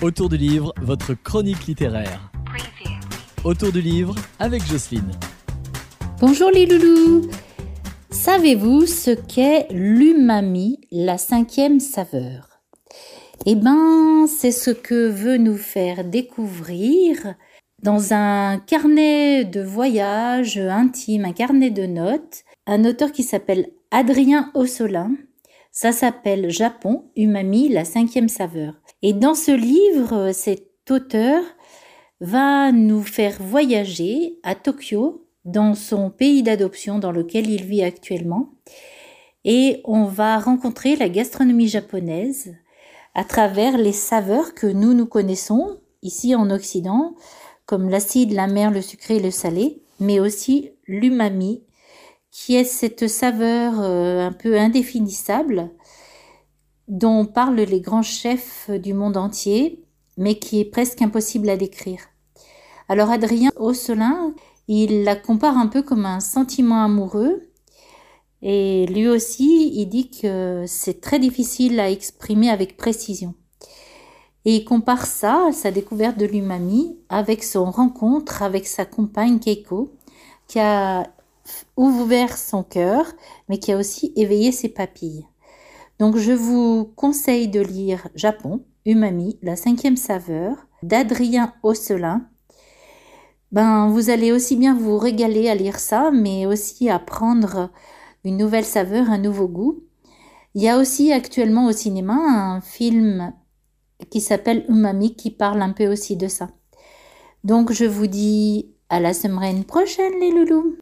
Autour du livre, votre chronique littéraire. Autour du livre avec Jocelyne. Bonjour les loulous Savez-vous ce qu'est l'umami, la cinquième saveur? Eh ben, c'est ce que veut nous faire découvrir dans un carnet de voyage intime, un carnet de notes, un auteur qui s'appelle Adrien Ossolin. Ça s'appelle Japon, umami, la cinquième saveur. Et dans ce livre, cet auteur va nous faire voyager à Tokyo, dans son pays d'adoption dans lequel il vit actuellement. Et on va rencontrer la gastronomie japonaise à travers les saveurs que nous nous connaissons ici en Occident, comme l'acide, la mer, le sucré et le salé, mais aussi l'umami, qui est cette saveur euh, un peu indéfinissable dont parlent les grands chefs du monde entier, mais qui est presque impossible à décrire. Alors Adrien Osselin, il la compare un peu comme un sentiment amoureux, et lui aussi, il dit que c'est très difficile à exprimer avec précision. Et il compare ça, sa découverte de l'umami, avec son rencontre avec sa compagne Keiko, qui a ouvert son cœur, mais qui a aussi éveillé ses papilles. Donc je vous conseille de lire Japon, Umami, la cinquième saveur, d'Adrien Osselin. Ben, vous allez aussi bien vous régaler à lire ça, mais aussi apprendre une nouvelle saveur, un nouveau goût. Il y a aussi actuellement au cinéma un film qui s'appelle Umami qui parle un peu aussi de ça. Donc je vous dis à la semaine prochaine les loulous